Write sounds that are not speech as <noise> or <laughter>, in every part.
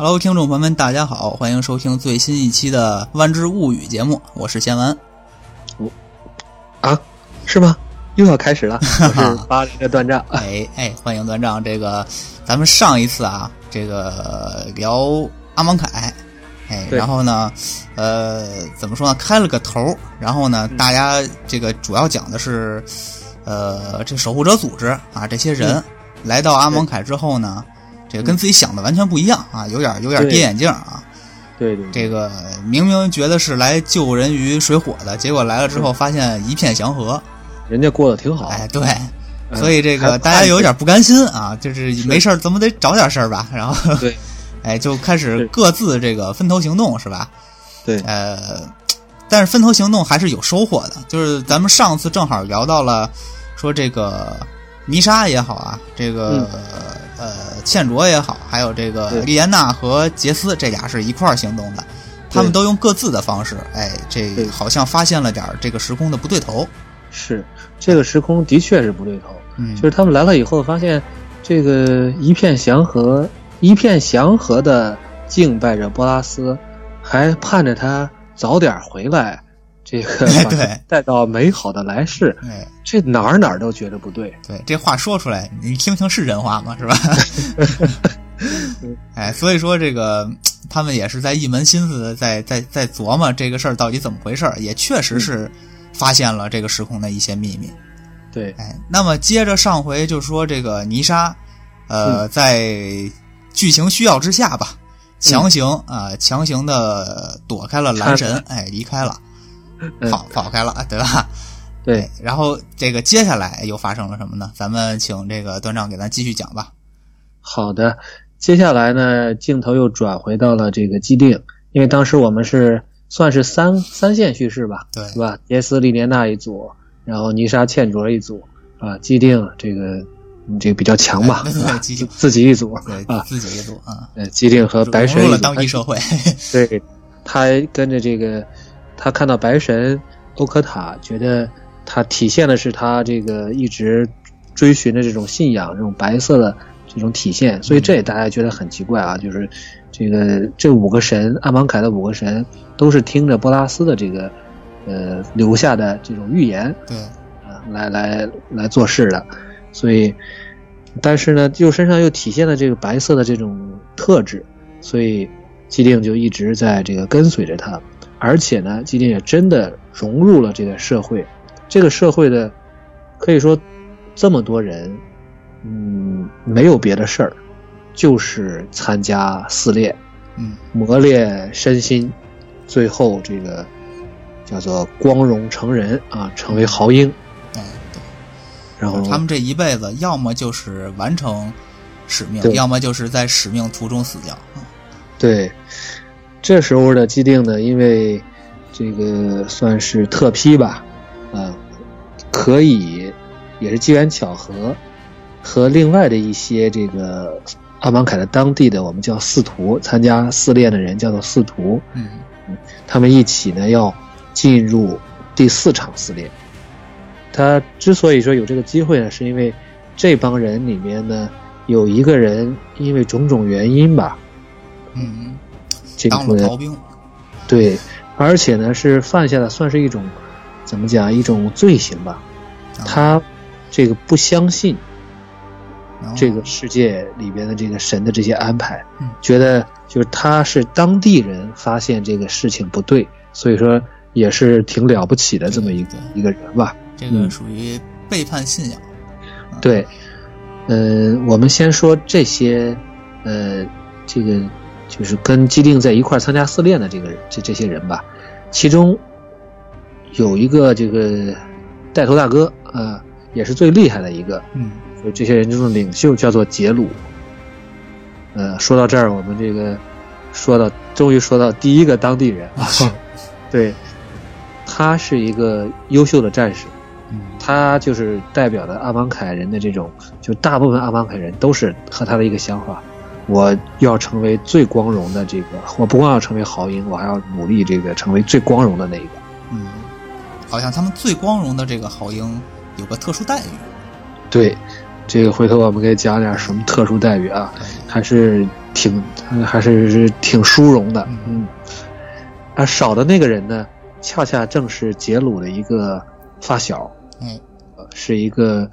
Hello，听众朋友们，大家好，欢迎收听最新一期的《万智物语》节目，我是贤文。我啊，是吗？又要开始了，<laughs> 我是八零的断账。哎哎，欢迎断账。这个咱们上一次啊，这个聊阿芒凯，哎，然后呢，呃，怎么说呢？开了个头儿，然后呢，大家这个主要讲的是，呃，这守护者组织啊，这些人、来到阿芒凯之后呢，这个跟自己想的完全不一样啊，有点有点对跌眼镜啊。对对，这个明明觉得是来救人于水火的，结果来了之后发现一片祥和。人家过得挺好。哎，对，嗯所以这个大家有点不甘心啊，就是没事儿怎么得找点事儿吧，然后对 <laughs> 哎就开始各自这个分头行动是吧？对呃，但是分头行动还是有收获的，就是咱们上次正好聊到了说这个泥沙也好啊，这个、呃茜卓也好，还有这个莉莲娜和杰斯这俩是一块儿行动的，他们都用各自的方式，哎，这好像发现了点儿这个时空的不对头，是这个时空的确是不对头，嗯，就是他们来了以后发现这个一片祥和，一片祥和的敬拜着波拉斯，还盼着他早点回来，这个 <laughs> 对 <laughs> 带到美好的来世。哎。这哪儿哪儿都觉得不对。对，这话说出来，你听听是人话吗？是吧？<laughs> 哎，所以说这个他们也是在一门心思的在在在琢磨这个事儿到底怎么回事儿，也确实是发现了这个时空的一些秘密。对，哎，那么接着上回就说这个泥沙，呃，嗯在剧情需要之下吧，强行啊、强行的躲开了蓝神，哎，离开了，嗯跑跑开了，<laughs> 对吧？对，然后这个接下来又发生了什么呢？咱们请这个段长给咱继续讲吧。好的，接下来呢，镜头又转回到了这个基定，因为当时我们是算是三三线叙事吧，对是吧？杰斯、利莲娜一组，然后泥沙、茜卓一组，啊，基定这个嗯这个比较强吧自己一组对，啊，自己一组啊，呃，基定和白神融入了一组当地社会。<laughs> 对，他跟着这个，他看到白神欧科塔，觉得他体现的是他这个一直追寻的这种信仰，这种白色的这种体现，所以这也大家觉得很奇怪啊，就是这个这五个神，阿芒凯的五个神都是听着波拉斯的这个呃留下的这种预言对，啊来来来做事的，所以，但是呢，又身上又体现了这个白色的这种特质，所以基定就一直在这个跟随着他，而且呢，基定也真的融入了这个社会，这个社会的可以说这么多人，嗯，没有别的事儿，就是参加撕裂，嗯，磨练身心，最后这个叫做光荣成人啊，成为豪英。嗯，对，然后他们这一辈子要么就是完成使命，要么就是在使命途中死掉。啊对，这时候的既定呢，因为这个算是特批吧，啊，可以也是机缘巧合，和另外的一些这个阿芒凯的当地的我们叫四徒参加四练的人叫做四徒，嗯，他们一起呢要进入第四场四练。他之所以说有这个机会呢，是因为这帮人里面呢有一个人因为种种原因吧，嗯，这当了个逃兵。对，而且呢是犯下了算是一种怎么讲一种罪行吧。啊他这个不相信这个世界里边的这个神的这些安排，嗯觉得就是他是当地人发现这个事情不对，所以说也是挺了不起的这么一个一个人吧。这个嗯属于背叛信仰。对，嗯、我们先说这些，呃，这个就是跟基定在一块儿参加试炼的这个这这些人吧，其中有一个这个带头大哥啊、也是最厉害的一个，嗯，就这些人中的领袖叫做杰鲁。呃，说到这儿，我们这个说到终于说到第一个当地人啊，<laughs> 对，他是一个优秀的战士，嗯，他就是代表的阿芒凯人的这种，就大部分阿芒凯人都是和他的一个想法，我要成为最光荣的这个，我不光要成为豪英，我还要努力这个成为最光荣的那一个。嗯，好像他们最光荣的这个豪英有个特殊待遇。对，这个回头我们可以讲点什么特殊待遇啊，还是挺还是是挺殊荣的，嗯。而少的那个人呢，恰恰正是杰鲁的一个发小，嗯，是一个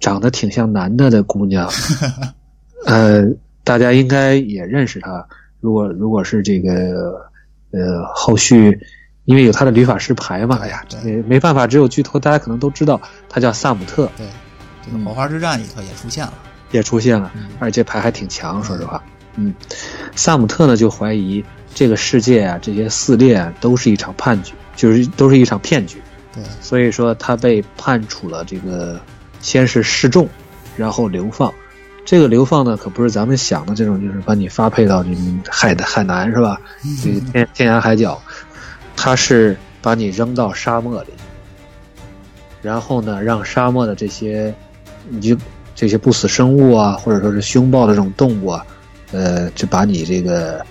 长得挺像男的的姑娘，<laughs> 呃，大家应该也认识他。如果如果是这个呃后续，因为有他的旅法师牌嘛，哎呀，没没办法，只有剧透，大家可能都知道，他叫萨姆特。对，这个火花之战里头也出现了，也出现了，而且牌还挺强，说实话。嗯，萨姆特呢就怀疑。这个世界啊，这些撕裂都是一场叛局，就是都是一场骗局。对，所以说他被判处了这个，先是示众，然后流放。这个流放呢，可不是咱们想的这种，就是把你发配到这个海海南是吧？这个天天涯海角，他是把你扔到沙漠里，然后呢，让沙漠的这些，你就这些不死生物啊，或者说是凶暴的这种动物啊，呃，就把你这个。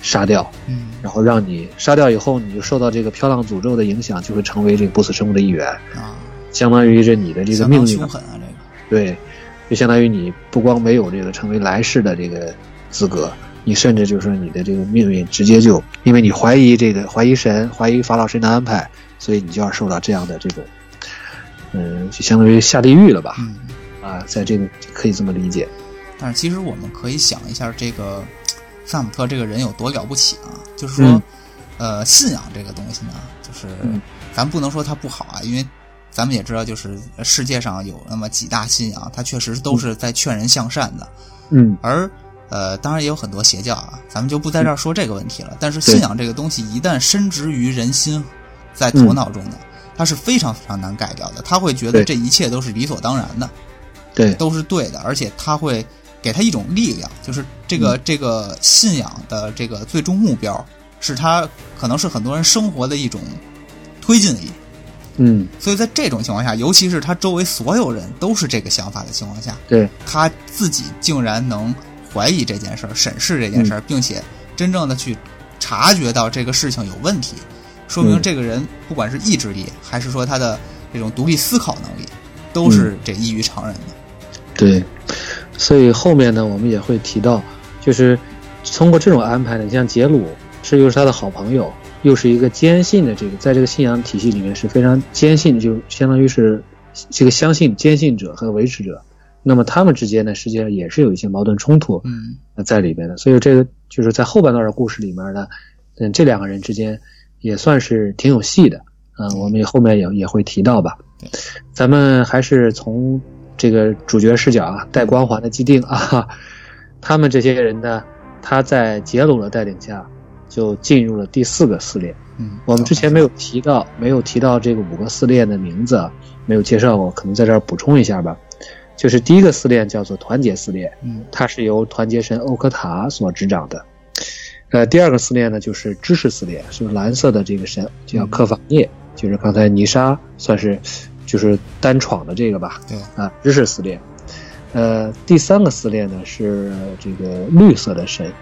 杀掉，嗯，然后让你杀掉以后，你就受到这个漂浪诅咒的影响，就会成为这个不死生物的一员啊，相当于这你的这个命运。凶狠啊，这个对，就相当于你不光没有这个成为来世的这个资格，你甚至就是你的这个命运直接就因为你怀疑这个怀疑神，怀疑法老神的安排，所以你就要受到这样的这种，嗯，就相当于下地狱了吧？嗯，啊，在这个可以这么理解。但是其实我们可以想一下这个。萨姆特这个人有多了不起啊？就是说，呃，信仰这个东西呢，就是咱不能说他不好啊，因为咱们也知道，就是世界上有那么几大信仰，它确实都是在劝人向善的。嗯。而呃，当然也有很多邪教啊，咱们就不在这儿说这个问题了。但是信仰这个东西一旦深植于人心，在头脑中的，它是非常非常难改掉的。他会觉得这一切都是理所当然的，对，都是对的，而且他会。给他一种力量，就是这个这个信仰的这个最终目标，是他可能是很多人生活的一种推进力。嗯，所以在这种情况下，尤其是他周围所有人都是这个想法的情况下，对他自己竟然能怀疑这件事儿、审视这件事儿，并且真正的去察觉到这个事情有问题，说明这个人不管是意志力，还是说他的这种独立思考能力，都是这异于常人的。对。所以后面呢，我们也会提到，就是通过这种安排呢，像杰鲁，这就是他的好朋友，又是一个坚信的这个，在这个信仰体系里面是非常坚信，就相当于是这个相信坚信者和维持者，那么他们之间呢，实际上也是有一些矛盾冲突嗯在里边的。所以这个就是在后半段的故事里面呢，嗯，这两个人之间也算是挺有戏的，嗯，我们后面也也会提到吧。咱们还是从。这个主角视角啊，带光环的既定啊，<laughs> 他们这些人呢，他在杰鲁的带领下，就进入了第四个试炼。嗯，我们之前没有提到，没有提到这个五个试炼的名字，没有介绍过，可能在这儿补充一下吧。就是第一个试炼叫做团结试炼，嗯，它是由团结神欧科塔所执掌的。呃，第二个试炼呢，就是知识试炼，是蓝色的这个神叫克法涅，就是刚才泥沙算是。就是单闯的这个吧，对啊，知识撕裂。呃，第三个撕裂呢是这个绿色的神，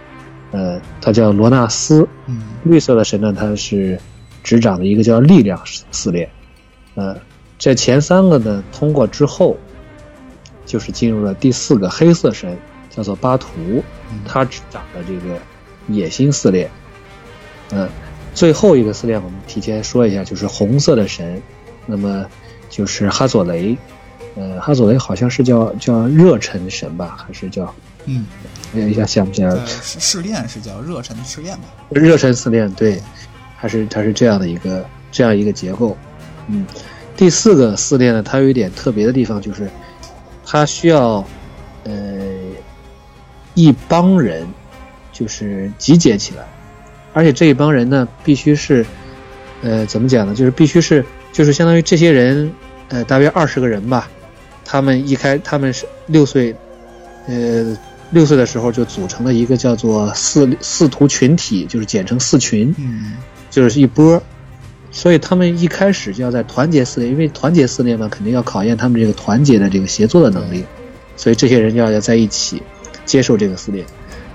呃，他叫罗纳斯。嗯，绿色的神呢，他是执掌的一个叫力量撕裂。呃，这前三个呢通过之后，就是进入了第四个黑色神，叫做巴图，他执掌的这个野心撕裂。嗯，最后一个撕裂我们提前说一下，就是红色的神，那么。就是哈佐雷，呃，哈佐雷好像是叫叫热忱神吧，还是叫嗯，哎一下想不起来了。试试炼是叫热忱试炼吧？热忱试炼对，它是它是这样的一个这样一个结构。嗯，第四个试炼呢，它有一点特别的地方，就是它需要呃一帮人就是集结起来，而且这一帮人呢，必须是呃怎么讲呢？就是必须是就是相当于这些人。呃，大约二十个人吧，他们一开，他们是六岁，呃，六岁的时候就组成了一个叫做四四图群体，就是简称四群，嗯，就是一波，所以他们一开始就要在团结四列，因为团结四列嘛，肯定要考验他们这个团结的这个协作的能力，所以这些人要要在一起接受这个撕裂。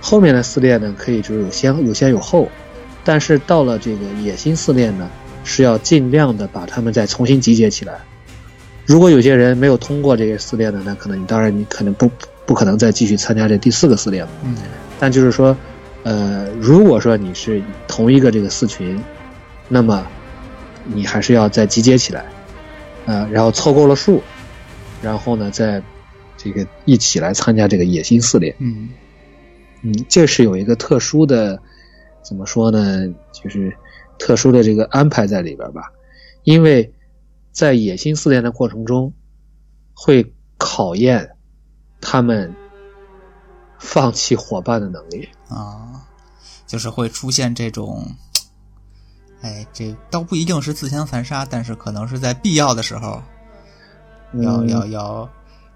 后面的撕裂呢，可以就是有先有先有后，但是到了这个野心撕裂呢，是要尽量的把他们再重新集结起来。如果有些人没有通过这个撕裂呢，那可能你当然你可能不不可能再继续参加这第四个四列了。嗯，但就是说，呃，如果说你是同一个这个四群，那么你还是要再集结起来，呃，然后凑够了数，然后呢，再这个一起来参加这个野心四连。嗯嗯，这是有一个特殊的，怎么说呢？就是特殊的这个安排在里边吧，因为在野心四连的过程中，会考验他们放弃伙伴的能力。啊，就是会出现这种，哎，这倒不一定是自相残杀，但是可能是在必要的时候，要嗯要要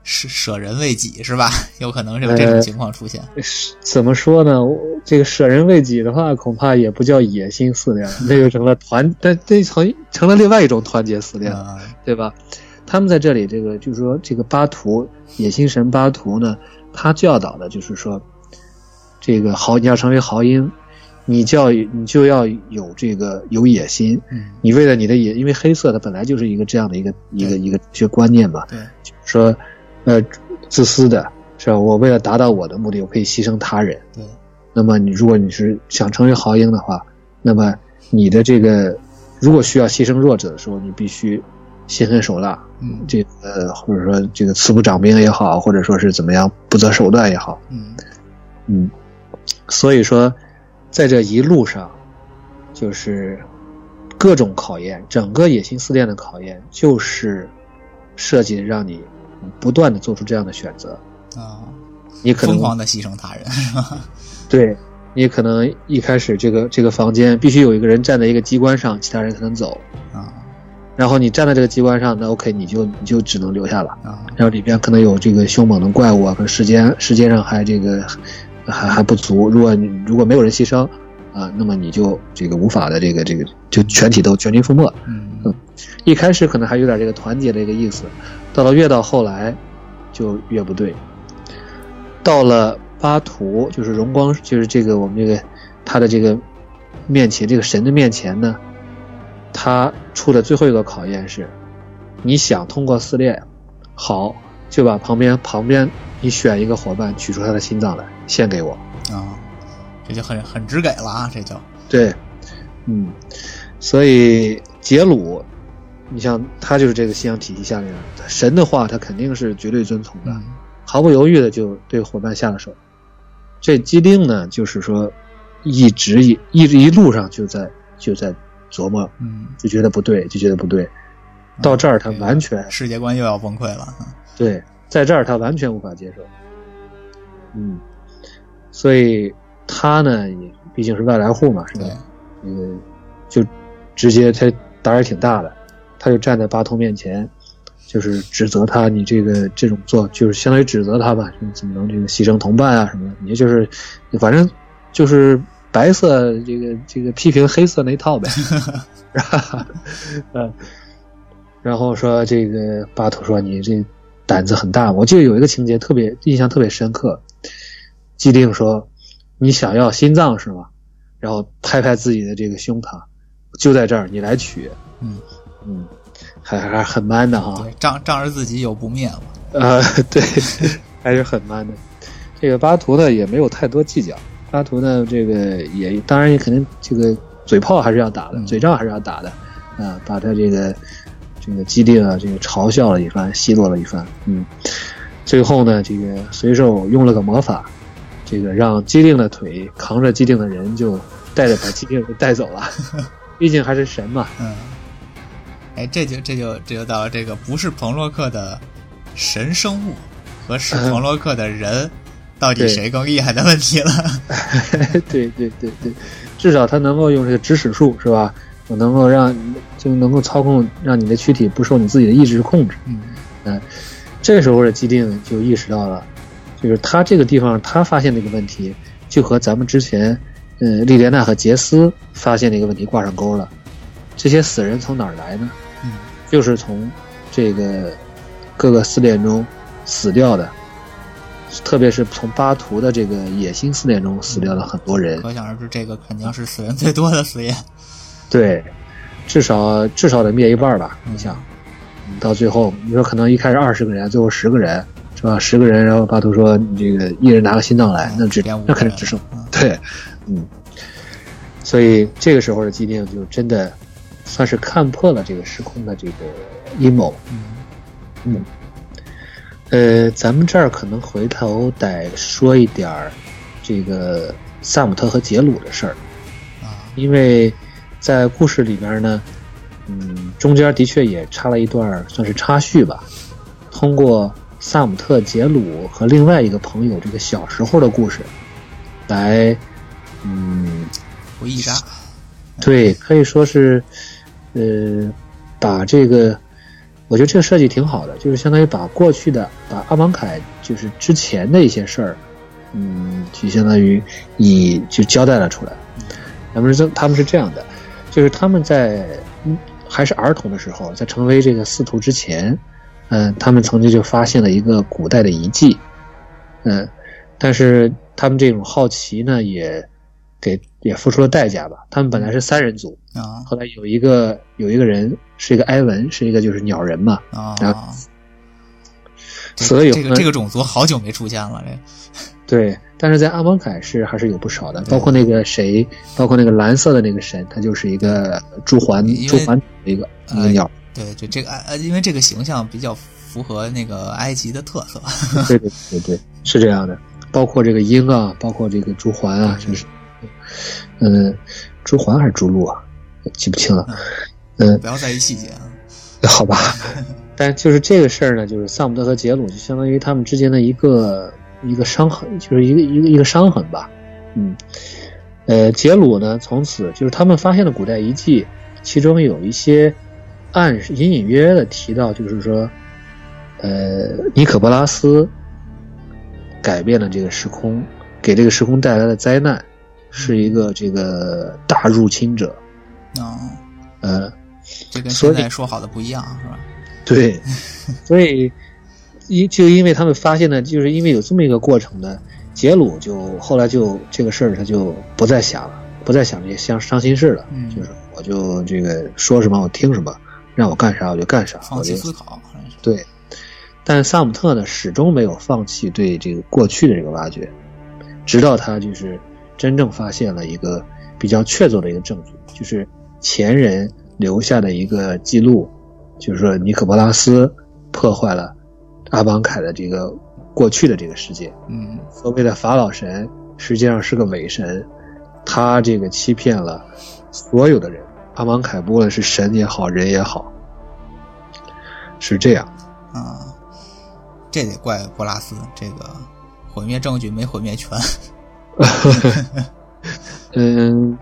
舍舍人为己，是吧？<laughs> 有可能是有这种情况出现。是怎么说呢？这个舍人为己的话，恐怕也不叫野心四连，那就成了团，但这成成了另外一种团结四连了。啊，对吧？他们在这里，这个就是说，这个巴图野心神巴图呢，他教导的就是说，这个豪你要成为豪英，你就要你就要有这个有野心，嗯，你为了你的野，因为黑色它本来就是一个这样的一个一个一个一个观念嘛，对，说，呃，自私的是吧？我为了达到我的目的，我可以牺牲他人。对，那么你如果你是想成为豪英的话，那么你的这个如果需要牺牲弱者的时候，你必须心狠手辣，嗯。这个呃或者说这个慈不掌兵也好，或者说是怎么样不择手段也好，嗯。嗯，所以说在这一路上，就是各种考验，整个野心四殿的考验，就是设计让你不断的做出这样的选择，啊，你可能疯狂的牺牲他人，<laughs> 对你可能一开始这个这个房间必须有一个人站在一个机关上，其他人才能走。啊然后你站在这个机关上，那 OK，你就你就只能留下了。啊然后里边可能有这个凶猛的怪物啊，可能时间时间上还这个还还不足。如果你如果没有人牺牲啊，那么你就这个无法的这个这个就全体都全军覆没。嗯一开始可能还有点这个团结的一个意思，到了越到后来就越不对。到了巴图，就是荣光，就是这个我们这个他的这个面前，这个神的面前呢，他出的最后一个考验是，你想通过撕裂，好，就把旁边旁边你选一个伙伴取出他的心脏来献给我。啊，这就很很直给了啊，这就对，嗯，所以杰鲁，你像他就是这个信仰体系下面的神的话，他肯定是绝对遵从的，嗯毫不犹豫的就对伙伴下了手。这基丁呢，就是说一直一一一路上就在就在琢磨，嗯，就觉得不对，就觉得不对。到这儿他完全世界观又要崩溃了。对，在这儿他完全无法接受。嗯，所以他呢，也毕竟是外来户嘛，是吧对？，那个就直接他胆儿也挺大的，他就站在巴图面前，就是指责他，你这个这种做，就是相当于指责他吧，你怎么能这个牺牲同伴啊什么的？你就是反正就是白色这个这个批评黑色那套呗？<laughs> <laughs> 嗯，然后说这个巴图说你这胆子很大，我记得有一个情节特别印象特别深刻，既定说你想要心脏是吗？然后拍拍自己的这个胸膛，就在这儿，你来取。嗯嗯，还还是很 man 的哈。对，仗仗着自己有不灭嘛。呃，<laughs> 对，还是很 man 的。这个巴图呢也没有太多计较，巴图呢这个也当然也肯定这个嘴炮还是要打的，嗯。嘴仗还是要打的，啊、把他这个这个基定啊这个嘲笑了一番，奚落了一番，嗯，最后呢这个随手用了个魔法，这个让基定的腿扛着基定的人就带着把基定给带走了，<laughs> 毕竟还是神嘛，嗯，哎，这就这就这就到了这个不是彭洛克的神生物和是彭洛克的人，到底谁更厉害的问题了。<laughs> 对对对对，至少他能够用这个指使术是吧？我能够让就能够操控，让你的躯体不受你自己的意志控制。嗯这时候的基定就意识到了，就是他这个地方他发现的一个问题，就和咱们之前，呃，莉莲娜和杰斯发现的一个问题挂上钩了。这些死人从哪儿来呢？嗯就是从这个各个试炼中死掉的，特别是从巴图的这个野心撕裂中死掉了很多人。可想而知，这个肯定是死人最多的死业。对，至少至少得灭一半吧。你想，嗯到最后，你说可能一开始二十个人，最后十个人，是吧？十个人，然后巴图说你这个一人拿个心脏来，那只那肯定只剩嗯 <laughs> 对，嗯，所以这个时候的基定就真的算是看破了这个时空的这个阴谋。嗯呃，咱们这儿可能回头得说一点儿这个萨姆特和杰鲁的事儿，啊。因为在故事里边呢，嗯，中间的确也插了一段算是插叙吧，通过萨姆特、杰鲁和另外一个朋友这个小时候的故事，来，嗯，回忆杀，对，可以说是，呃，把这个，我觉得这个设计挺好的，就是相当于把过去的，把阿芒凯就是之前的一些事儿，嗯，就相当于以就交代了出来。他们是，他们是这样的，就是他们在还是儿童的时候，在成为这个司徒之前，嗯、他们曾经就发现了一个古代的遗迹，嗯、但是他们这种好奇呢，也给也付出了代价吧。他们本来是三人组，啊。后来有一个有一个人是一个埃文，是一个就是鸟人嘛，然啊。后，死了以后这个这个种族好久没出现了，这。<laughs> 对，但是在阿蒙凯是还是有不少的，包括那个谁，包括那个蓝色的那个神，他就是一个朱环朱环的一个一个鸟，对就，这个呃，因为这个形象比较符合那个埃及的特色，对对对对，是这样的。包括这个鹰啊，包括这个朱环啊，就是，嗯，朱环还是朱鹭啊，记不清了。嗯，不要在意细节啊。<laughs> 好吧，<laughs> 但就是这个事儿呢，就是萨姆特和杰鲁就相当于他们之间的一个一个伤痕，就是一个一个一个伤痕吧。嗯，呃，杰鲁呢，从此就是他们发现的古代遗迹，其中有一些暗示隐隐约约的提到，就是说，呃，尼可波拉斯改变了这个时空，给这个时空带来的灾难，是一个这个大入侵者。啊，呃，这跟所以现在说好的不一样，是吧？对，<laughs> 所以因就因为他们发现呢，就是因为有这么一个过程呢，杰鲁就后来就这个事儿他就不再想了，不再想这些伤伤心事了，嗯就是我就这个说什么我听什么，让我干啥我就干啥，放弃思考。对。但萨姆特呢，始终没有放弃对这个过去的这个挖掘，直到他就是真正发现了一个比较确凿的一个证据，就是前人留下的一个记录，就是说尼可波拉斯破坏了阿邦凯的这个过去的这个世界。嗯所谓的法老神实际上是个伪神，他这个欺骗了所有的人。阿芒凯不论是神也好，人也好，是这样。啊，这得怪波拉斯，这个毁灭证据没毁灭全。<laughs> 嗯，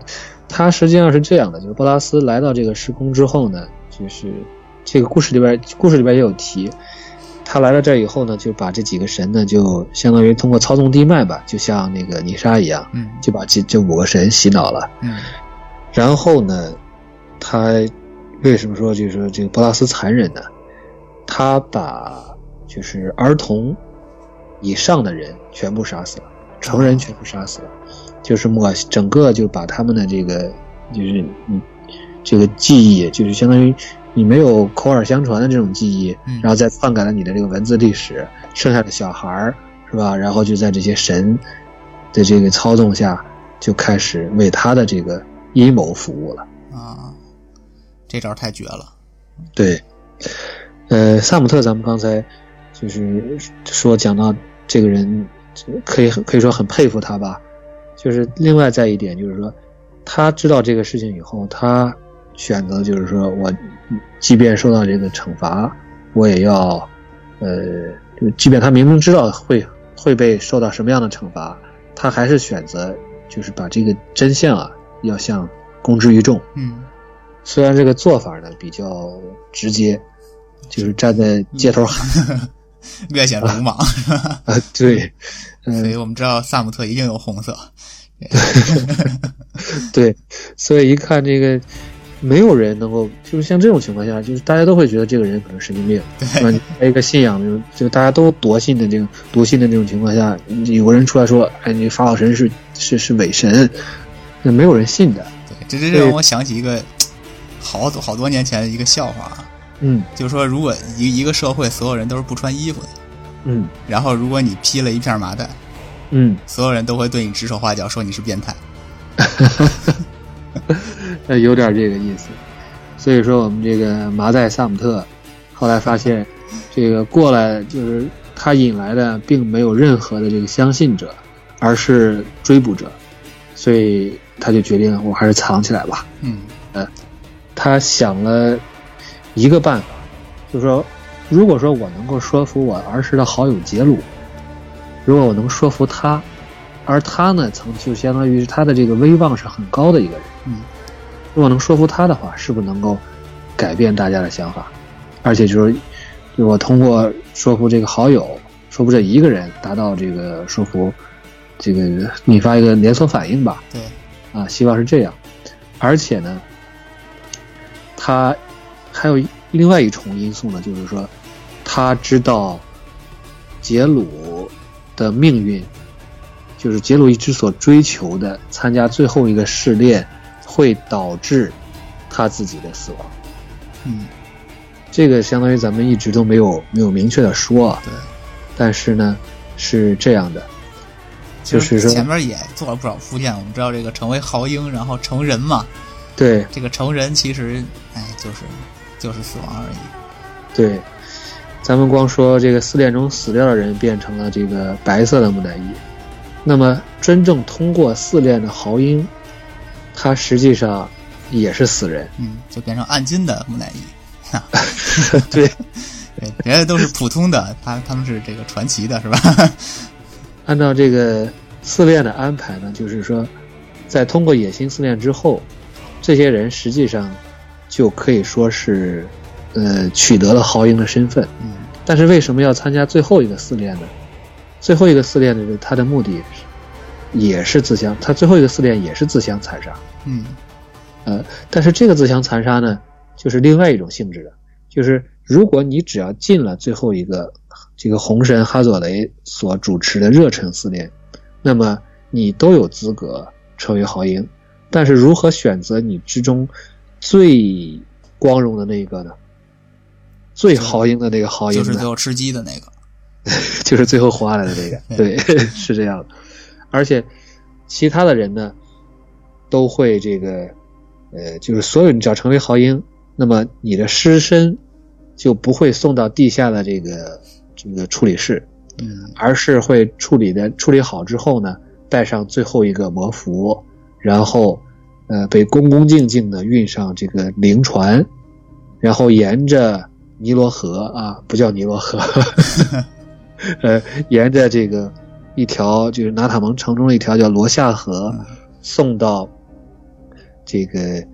他实际上是这样的，就是波拉斯来到这个时空之后呢，就是这个故事里边，故事里边也有提，他来到这儿以后呢，就把这几个神呢，就相当于通过操纵地脉吧，就像那个泥沙一样，嗯就把这这五个神洗脑了。嗯然后呢，他为什么说就是说这个波拉斯残忍呢？他把就是儿童以上的人全部杀死了，成人全部杀死了，就是抹整个就把他们的这个就是你这个记忆，就是相当于你没有口耳相传的这种记忆，嗯然后再篡改了你的这个文字历史，剩下的小孩儿是吧？然后就在这些神的这个操纵下，就开始为他的这个阴谋服务了。啊，这招太绝了。对，呃，萨姆特，咱们刚才就是说讲到这个人，可以可以说很佩服他吧。就是另外再一点，就是说他知道这个事情以后，他选择就是说我即便受到这个惩罚，我也要呃，就即便他明明知道会会被受到什么样的惩罚，他还是选择就是把这个真相啊要向公之于众。嗯虽然这个做法呢比较直接，就是站在街头喊 <laughs> <laughs> 略显鲁莽，对，嗯，所以我们知道萨姆特一定有红色。<laughs> 对，所以一看这个，没有人能够，就是像这种情况下，就是大家都会觉得这个人可能神经病，是吧？你在一个信仰就，就大家都笃信的这种笃信的这种情况下，有个人出来说，哎，你法老神是是是伪神，那没有人信的，对，这这让我想起一个好多好多年前的一个笑话啊，嗯就是说，如果一一个社会所有人都是不穿衣服的，嗯然后如果你披了一片麻袋，嗯，所有人都会对你指手画脚，说你是变态。呃，<laughs> 有点这个意思。所以说，我们这个麻袋萨姆特后来发现，这个过来就是他引来的，并没有任何的这个相信者，而是追捕者，所以他就决定，我还是藏起来吧。嗯呃他想了一个办法，就是说，如果说我能够说服我儿时的好友杰鲁，如果我能说服他，而他呢，曾就相当于他的这个威望是很高的一个人，嗯如果能说服他的话，是不是能够改变大家的想法？而且就是，就我通过说服这个好友，说服这一个人，达到这个说服，这个引发一个连锁反应吧。对，啊，希望是这样。而且呢，他还有另外一重因素呢，就是说，他知道杰鲁的命运，就是杰鲁一直所追求的参加最后一个试炼，会导致他自己的死亡。嗯这个相当于咱们一直都没有没有明确的说啊，对，但是呢是这样的，就是说前面也做了不少铺垫。我们知道这个成为豪英，然后成人嘛，对这个成人其实哎就是就是死亡而已。对，咱们光说这个四炼中死掉的人变成了这个白色的木乃伊，那么真正通过四炼的豪英，他实际上也是死人。嗯，就变成暗金的木乃伊。<laughs> 对，<laughs> 对，别的都是普通的，他他们是这个传奇的，是吧？<laughs> 按照这个四炼的安排呢，就是说，在通过野心四炼之后，这些人实际上就可以说是，呃，取得了豪英的身份。嗯但是为什么要参加最后一个四炼呢？最后一个四炼的他的目的也是自相，他最后一个四炼也是自相残杀。嗯呃，但是这个自相残杀呢，就是另外一种性质的，就是如果你只要进了最后一个这个红神哈佐雷所主持的热忱四炼，那么你都有资格成为豪英。但是如何选择你之中最光荣的那一个呢？最豪英的那个豪英？就是最后吃鸡的那个。<laughs> 就是最后活下来的那个，<laughs> 对，<laughs> 是这样的。而且其他的人呢，都会这个，呃，就是所有你只要成为豪英，那么你的尸身就不会送到地下的这个这个处理室，嗯而是会处理的处理好之后呢，带上最后一个魔符，然后呃被恭恭敬敬的运上这个灵船，然后沿着尼罗河啊，不叫尼罗河。<laughs> 呃，沿着这个一条就是纳塔蒙城中的一条叫罗夏河，送到这个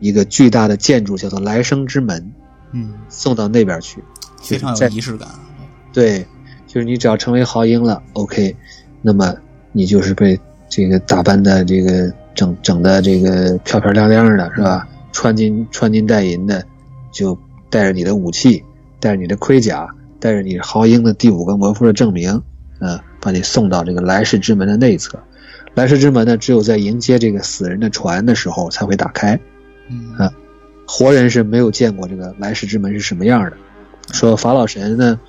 一个巨大的建筑，叫做来生之门，嗯，送到那边去。非常在有仪式感。对，就是你只要成为豪英了，OK，那么你就是被这个打扮的这个整整的这个漂漂亮亮的，是吧？穿金穿金戴银的，就带着你的武器，带着你的盔甲，带着你豪英的第五个魔符的证明，呃，把你送到这个来世之门的内侧。来世之门呢，只有在迎接这个死人的船的时候才会打开，嗯啊活人是没有见过这个来世之门是什么样的。说法老神呢，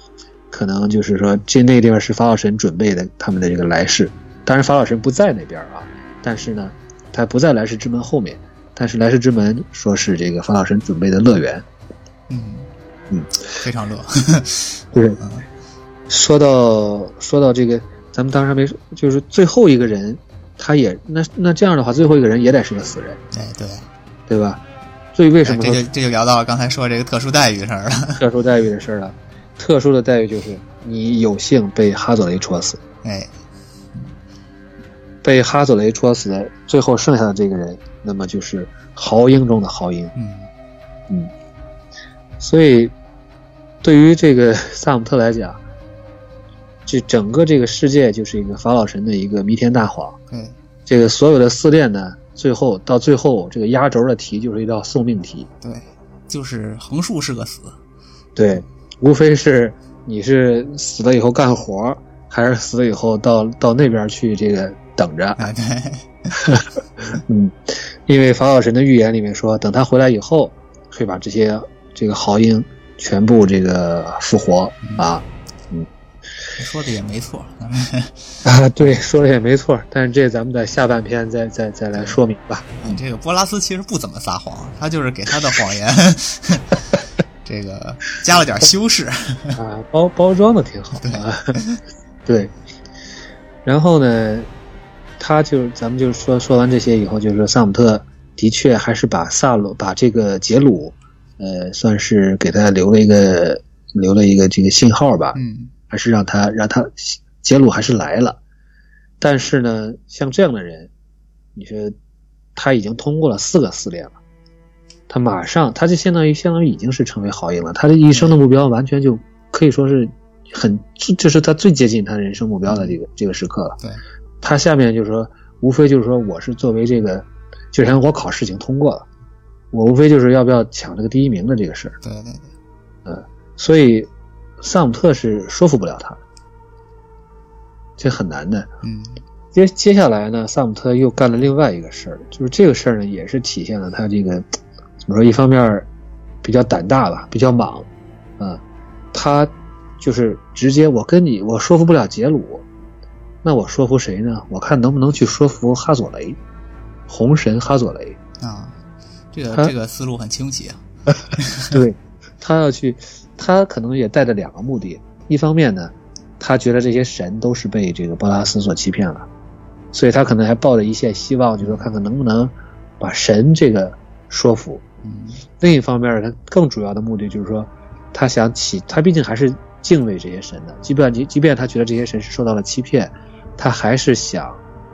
可能就是说这那个地方是法老神准备的他们的这个来世，当然法老神不在那边啊，但是呢，他不在来世之门后面，但是来世之门说是这个法老神准备的乐园。嗯嗯，非常乐。<laughs> 对，说到说到这个，咱们当时还没说，就是最后一个人，他也那那这样的话，最后一个人也得是个死人，哎，对，对吧？所以为什么哎这就这就聊到刚才说这个特殊待遇的事儿了。<laughs> 特殊待遇的事儿了？特殊的待遇就是你有幸被哈佐雷戳死，哎，被哈佐雷戳死的最后剩下的这个人，那么就是豪英中的豪英。嗯嗯，所以对于这个 <laughs> 萨姆特来讲，这整个这个世界就是一个法老神的一个弥天大谎。对，这个所有的四炼呢，最后到最后这个压轴的题就是一道送命题。对，就是横竖是个死。对，无非是你是死了以后干活，还是死了以后到到那边去这个等着。啊，对，<laughs> 嗯，因为法老神的预言里面说，等他回来以后，会把这些这个豪英全部这个复活啊，嗯，说的也没错。<laughs> 啊，对，说的也没错。但是这咱们在下半篇再再再来说明吧。你这个波拉斯其实不怎么撒谎，他就是给他的谎言 <laughs> 这个加了点修饰啊，包包装的挺好啊。对，然后呢，他就咱们就说说完这些以后，就是说萨姆特的确还是把萨鲁把这个杰鲁，呃，算是给他留了一个留了一个这个信号吧。嗯，还是让他让他杰鲁还是来了，但是呢，像这样的人，你说他已经通过了四个试炼了，他马上他就相当于相当于已经是成为豪英了，他的一生的目标完全就可以说是很就是他最接近他人生目标的这个这个时刻了。对，他下面就是说，无非就是说我是作为这个，就像我考试已经通过了，我无非就是要不要抢这个第一名的这个事儿。对对对，嗯，所以萨姆特是说服不了他，这很难的。嗯，接接下来呢，萨姆特又干了另外一个事儿，就是这个事儿呢，也是体现了他这个怎么说？一方面比较胆大吧，比较莽，啊，他就是直接我跟你我说服不了杰鲁，那我说服谁呢？我看能不能去说服哈佐雷，红神哈佐雷啊，这个这个思路很清晰啊。<laughs> <laughs> 对，他要去，他可能也带着两个目的。一方面呢，他觉得这些神都是被这个波拉斯所欺骗了，所以他可能还抱着一线希望，就说看看能不能把神这个说服。嗯另一方面，他更主要的目的就是说，他想起，他毕竟还是敬畏这些神的，即便即即便他觉得这些神是受到了欺骗，他还是想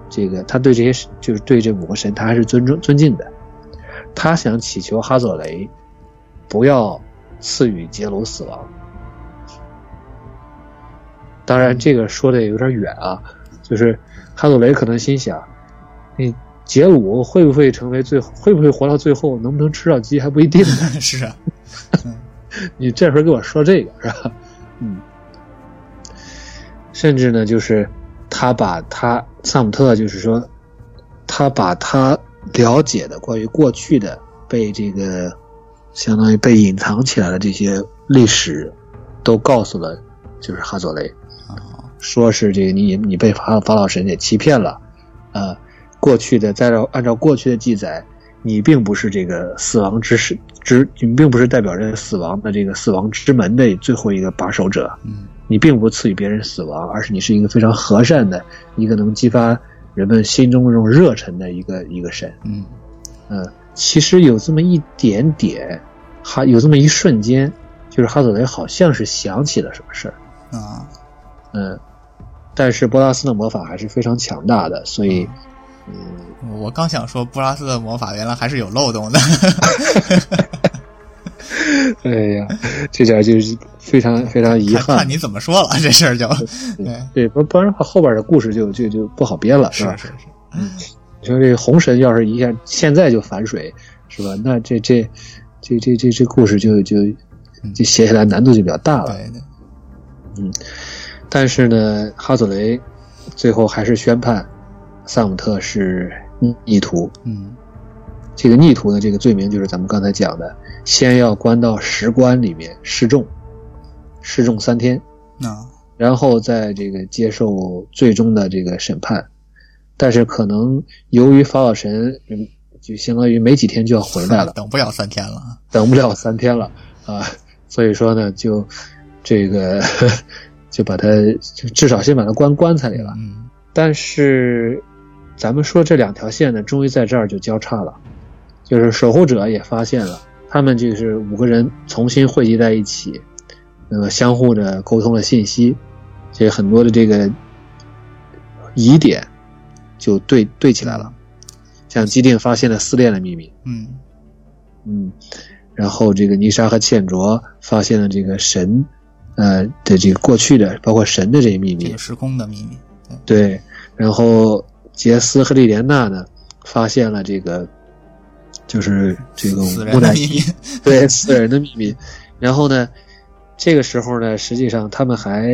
这个，他对这些就是对这五个神，他还是尊重尊敬的。他想祈求哈佐雷不要赐予杰鲁死亡。当然，这个说的也有点远啊，就是哈佐雷可能心想，你杰鲁会不会成为最后会不会活到最后，能不能吃到鸡还不一定呢。<laughs> 是啊，<laughs> 你这会儿跟我说这个是吧？嗯，甚至呢，就是他把他萨姆特，就是说，他把他了解的关于过去的被这个相当于被隐藏起来的这些历史，都告诉了，就是哈佐雷，啊。说是这个你你被法法老神给欺骗了，呃，过去的再照按照过去的记载，你并不是这个死亡之使之，你并不是代表着死亡的这个死亡之门的最后一个把守者，嗯你并不赐予别人死亡，而是你是一个非常和善的一个能激发人们心中的这种热忱的一个一个神。嗯嗯，其实有这么一点点，哈有这么一瞬间，就是哈佐雷好像是想起了什么事儿。啊嗯，但是波拉斯的魔法还是非常强大的，所以，嗯，我刚想说布拉斯的魔法原来还是有漏洞的。<laughs> <laughs> <laughs> 哎呀，这点就是非常非常遗憾看看。你怎么说了，这事儿就对，不不然的话，后边的故事就就就不好编了，是吧？是是是，你说这个红神要是一下现在就反水，是吧？那这这这这这这故事就就就写起来难度就比较大了。对对，但是呢，哈佐雷最后还是宣判萨姆特是逆徒。嗯这个逆徒的这个罪名就是咱们刚才讲的，先要关到石棺里面示众，示众三天，啊然后再这个接受最终的这个审判。但是可能由于法老神，嗯，就相当于没几天就要回来了，<laughs> 等不了三天了。等不了三天了啊，所以说呢，就这个 <laughs> 就把他就至少先把他关棺材里了。嗯但是咱们说这两条线呢，终于在这儿就交叉了，就是守护者也发现了，他们就是五个人重新汇集在一起，那么相互的沟通了信息，这很多的这个疑点就对对起来了，像基定发现了撕裂的秘密，嗯。嗯，然后这个尼莎和茜卓发现了这个神，呃的这个过去的，包括神的这些秘密。这个，时空的秘密。对，然后杰斯和莉莲娜呢，发现了这个，就是这个死木乃伊。<laughs> 对死人的秘密。然后呢，这个时候呢，实际上他们还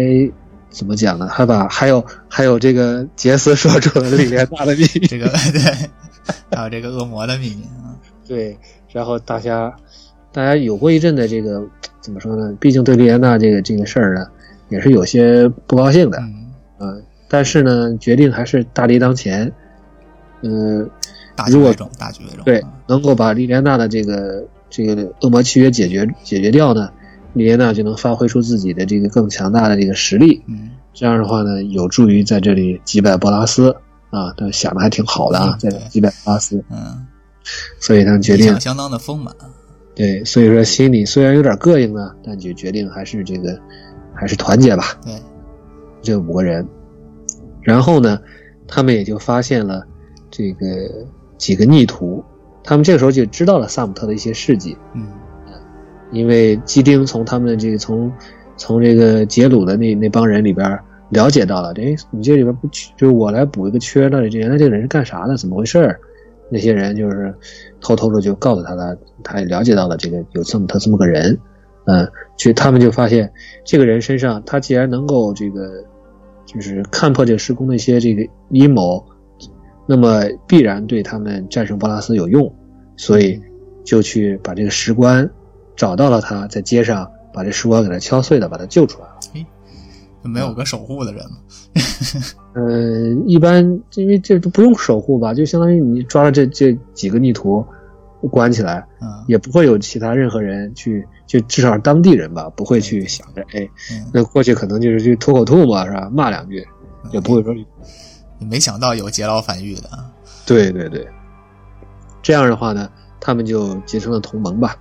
怎么讲呢？还把还有还有这个杰斯说出了莉莲娜的秘密。<laughs> 这个 <laughs> 对，还有这个恶魔的秘密啊。对，然后大家大家有过一阵的这个怎么说呢？毕竟对莉莲娜这个这个事儿呢，也是有些不高兴的，嗯，啊，但是呢，决定还是大敌当前，嗯、大局为重，大局为重。对嗯，能够把莉莲娜的这个这个恶魔契约解决解决掉呢，莉莲娜就能发挥出自己的这个更强大的这个实力。嗯，这样的话呢，有助于在这里击败波拉斯啊。他想的还挺好的啊嗯，在这击败波拉斯，嗯，所以他决定相当的丰满。对，所以说心里虽然有点膈应呢，但就决定还是这个还是团结吧。对，这五个人，然后呢，他们也就发现了这个几个逆徒，他们这个时候就知道了萨姆特的一些事迹，嗯，因为基丁从他们的这个从从这个杰鲁的那那帮人里边了解到了，哎，你这里边不缺就是我来补一个缺，那这原来这个人是干啥的？怎么回事儿？那些人就是偷偷的就告诉他了，他也了解到了这个有这么他这么个人，嗯，就他们就发现这个人身上，他既然能够这个就是看破这个施工的一些这个阴谋，那么必然对他们战胜波拉斯有用，所以就去把这个石棺找到了他，在街上把这石棺给他敲碎了，把他救出来了。没有个守护的人吗。<laughs> 呃，一般因为这都不用守护吧，就相当于你抓了这这几个逆徒，关起来，嗯，也不会有其他任何人去，就至少是当地人吧，不会去想着，哎，嗯那过去可能就是去吐口吐沫是吧，骂两句，也不会说，没想到有劫牢反狱的。对对对，这样的话呢，他们就结成了同盟吧。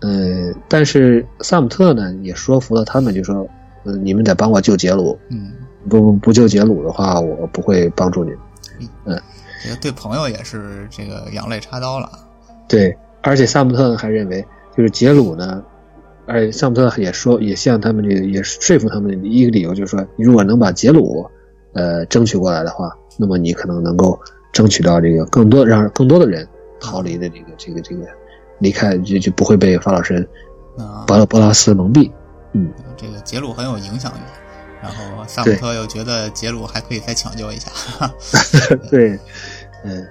呃，但是萨姆特呢也说服了他们，就说，嗯、你们得帮我救杰鲁，嗯，不不救杰鲁的话，我不会帮助你们。这个对朋友也是这个两肋插刀了。对，而且萨姆特还认为，就是杰鲁呢，而且萨姆特也说，也向他们这个也说服他们的一个理由，就是说，如果能把杰鲁，呃，争取过来的话，那么你可能能够争取到这个更多，让更多的人逃离的这个这个这个离开，就就不会被法老神啊，波波拉斯蒙蔽。嗯，这个杰鲁很有影响力，然后萨姆对特又觉得杰鲁还可以再抢救一下。<laughs> 对，嗯，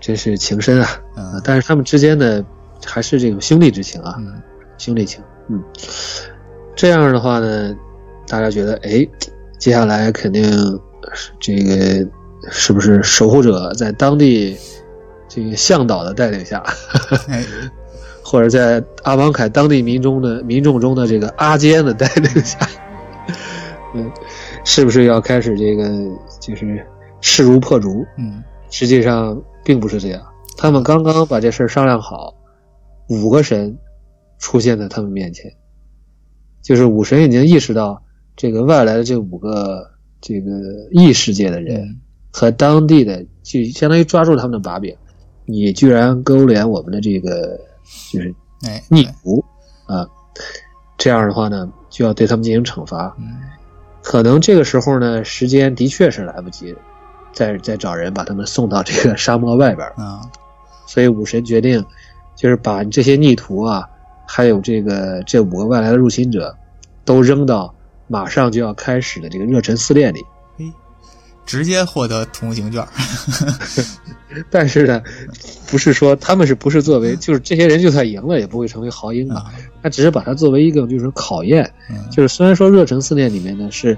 真是情深啊。啊嗯，但是他们之间呢，还是这种兄弟之情啊。嗯兄弟情，嗯，这样的话呢，大家觉得，哎，接下来肯定是这个是不是守护者在当地这个向导的带领下，<laughs> 哎，或者在阿芒凯当地民众的民众中的这个阿坚的带领下，嗯，是不是要开始这个就是势如破竹？嗯实际上并不是这样，他们刚刚把这事儿商量好，五个神出现在他们面前，就是五神已经意识到这个外来的这五个这个异世界的人嗯。和当地的，就相当于抓住他们的把柄，你居然勾连我们的这个就是哎，逆徒啊，这样的话呢，就要对他们进行惩罚。嗯。可能这个时候呢，时间的确是来不及，再再找人把他们送到这个沙漠外边。啊所以武神决定，就是把这些逆徒啊，还有这个这五个外来的入侵者，都扔到马上就要开始的这个热忱四炼里。嘿，直接获得通行券。<laughs> 但是呢，不是说他们是不是作为，就是这些人就算赢了也不会成为豪英啊，啊，他只是把它作为一个就是考验。嗯就是虽然说热忱四炼里面呢是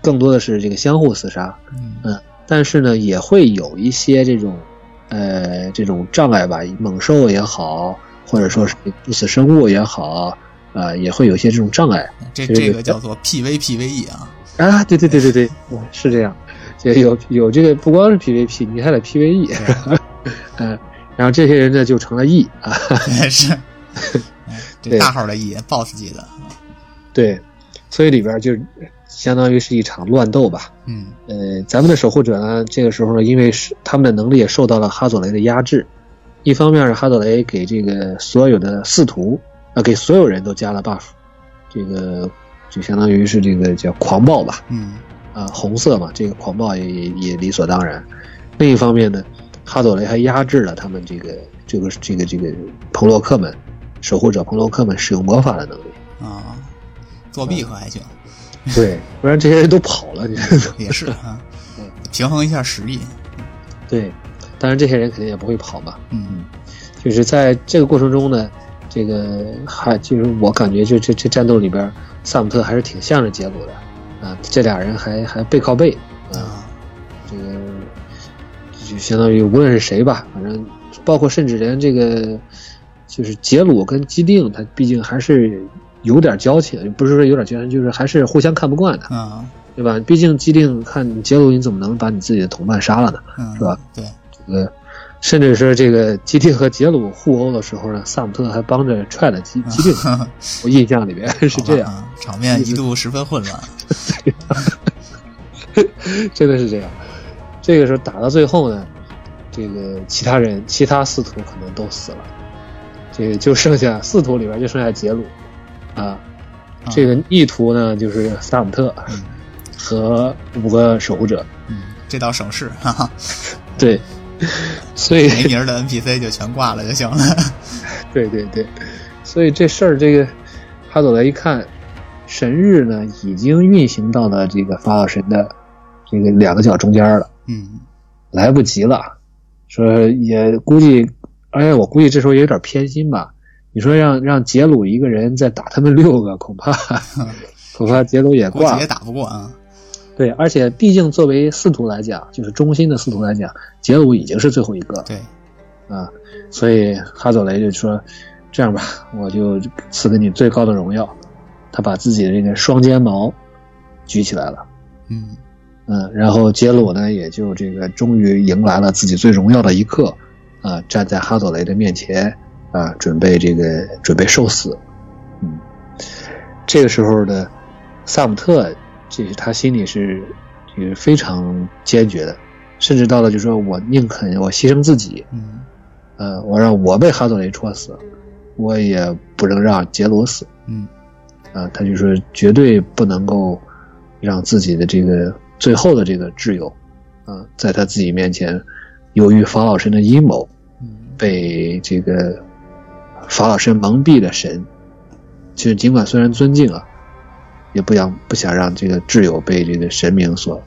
更多的是这个相互厮杀，嗯但是呢也会有一些这种呃这种障碍吧，猛兽也好，或者说是不死生物也好，啊、也会有一些这种障碍这这个叫做 PVPVE 啊。啊。对对对对对，嗯是这样，就有有这个不光是 PVP，你还得 PVE？嗯，<laughs> 然后这些人呢就成了 E 啊，是，<laughs> 哎这对大号的 E，BOSS 级的。对，所以里边就相当于是一场乱斗吧。嗯呃，咱们的守护者呢，这个时候呢，因为是他们的能力也受到了哈佐雷的压制，一方面是哈佐雷给这个所有的四徒啊、给所有人都加了 buff，这个就相当于是这个叫狂暴吧，嗯啊，红色嘛，这个狂暴也也也理所当然。另一方面呢，哈佐雷还压制了他们这个这个这个这个彭洛克们守护者彭洛克们使用魔法的能力。啊，作弊可还行，对，不然这些人都跑了？也是啊 <laughs> 嗯，平衡一下实力。对，当然这些人肯定也不会跑嘛。嗯就是在这个过程中呢，这个还就是我感觉就这这战斗里边，萨姆特还是挺向着杰鲁的，啊，这俩人还还背靠背啊，啊，这个就相当于无论是谁吧，反正包括甚至连这个就是杰鲁跟基定，他毕竟还是有点交情，不是说有点交情，就是还是互相看不惯的，啊对吧？毕竟基定看杰鲁，你怎么能把你自己的同伴杀了呢？嗯，是吧？对，这个，甚至是这个基蒂和杰鲁互殴的时候呢，萨姆特还帮着踹了基基蒂，<laughs> 我印象里边是这样，场面一度十分混乱。<laughs> 真的是这样。这个时候打到最后呢，这个其他人其他四徒可能都死了，这个就剩下四徒里边就剩下杰鲁。啊，这个逆徒呢就是萨姆特嗯。和五个守护者，嗯，这倒省事，哈哈，对，<laughs> 所以没名儿的 NPC 就全挂了就行了。<laughs> 对对对，所以这事儿，这个哈佐雷一看，神日呢已经运行到了这个法老神的这个两个角中间了，嗯来不及了。说也估计，哎，我估计这时候也有点偏心吧。你说让让杰鲁一个人再打他们六个，恐怕 <laughs> 恐怕杰鲁也挂也。打不过啊。对，而且毕竟作为司徒来讲，就是中心的司徒来讲，杰鲁已经是最后一个了。对，啊，所以哈佐雷就说：“这样吧，我就赐给你最高的荣耀。”他把自己的这个双肩矛举起来了，嗯嗯，然后杰鲁呢也就这个终于迎来了自己最荣耀的一刻，啊，站在哈佐雷的面前啊，准备这个准备受死，嗯，这个时候的萨姆特，这是他心里是这个非常坚决的，甚至到了就说我宁肯我牺牲自己，嗯。呃，我让我被哈佐雷戳死，我也不能让杰罗死嗯。啊、他就说绝对不能够让自己的这个最后的这个挚友啊、在他自己面前，由于法老神的阴谋，嗯被这个法老神蒙蔽的神，就是尽管虽然尊敬啊，也不想不想让这个挚友被这个神明所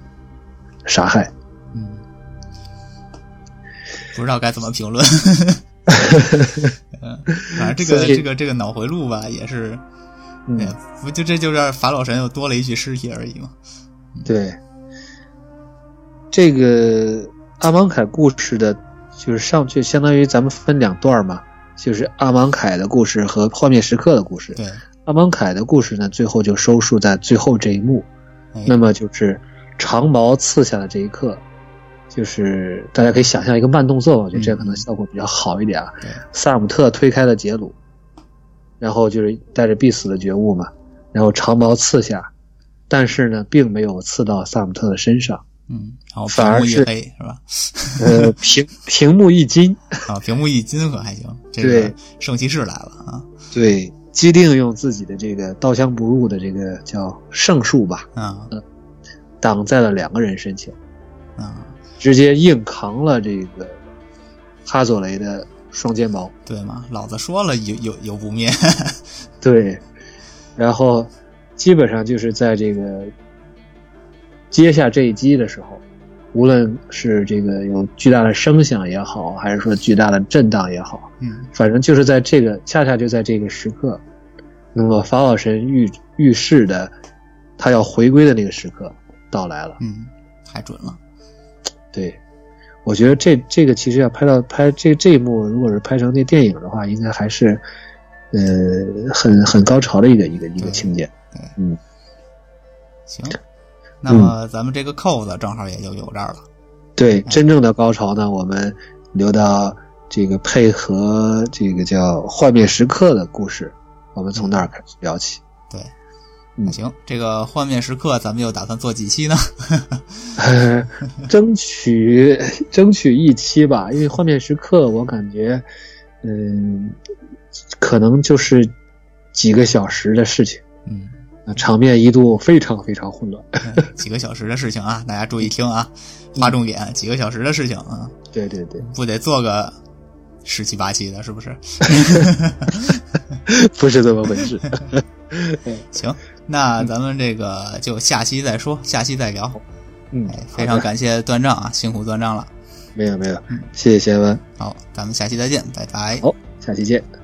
杀害。嗯，不知道该怎么评论。<laughs> 嗯，反正这个这个这个脑回路吧，也是，嗯不就这就是法老神又多了一具尸体而已嘛。对，这个阿芒凯故事的，就是上去相当于咱们分两段嘛，就是阿芒凯的故事和幻灭时刻的故事。对，阿芒凯的故事呢，最后就收束在最后这一幕，哎那么就是长矛刺下的这一刻，就是大家可以想象一个慢动作，我觉得这样可能效果比较好一点啊。对，萨姆特推开了杰鲁，然后就是带着必死的觉悟嘛，然后长矛刺下，但是呢，并没有刺到萨姆特的身上，嗯，然后反而是是吧？<laughs> 呃，屏屏幕一金，啊，屏幕一金可还行，这对个圣骑士来了啊对，基定用自己的这个刀枪不入的这个叫圣术吧，啊挡在了两个人身前，啊！直接硬扛了这个哈佐雷的双肩矛。对吗，老子说了有有有不灭，<laughs> 对，然后基本上就是在这个接下这一击的时候，无论是这个有巨大的声响也好，还是说巨大的震荡也好，嗯反正就是在这个恰恰就在这个时刻，那么法老神预预示的他要回归的那个时刻到来了。嗯，太准了，对，我觉得这这个其实要拍到拍这这一幕，如果是拍成那电影的话，应该还是呃很很高潮的一个一个一个情节。对，嗯，行，那么咱们这个扣子正好也就有这儿了，对，真正的高潮呢，我们留到这个配合这个叫幻灭时刻的故事，我们从那儿开始聊起。对。嗯那行，这个幻灭时刻咱们又打算做几期呢？<laughs> 争取争取一期吧，因为幻灭时刻我感觉，嗯，可能就是几个小时的事情，嗯，那场面一度非常非常混乱。<laughs> 嗯几个小时的事情啊，大家注意听啊，划重点，几个小时的事情啊，对对对，不得做个十七八期的，是不是？<laughs> 不是这么回事。<laughs> 行，那咱们这个就下期再说，下期再聊。嗯哎，，非常感谢段丈啊，辛苦段丈了。没有没有嗯，谢谢贤文，好，咱们下期再见，拜拜。好，下期见。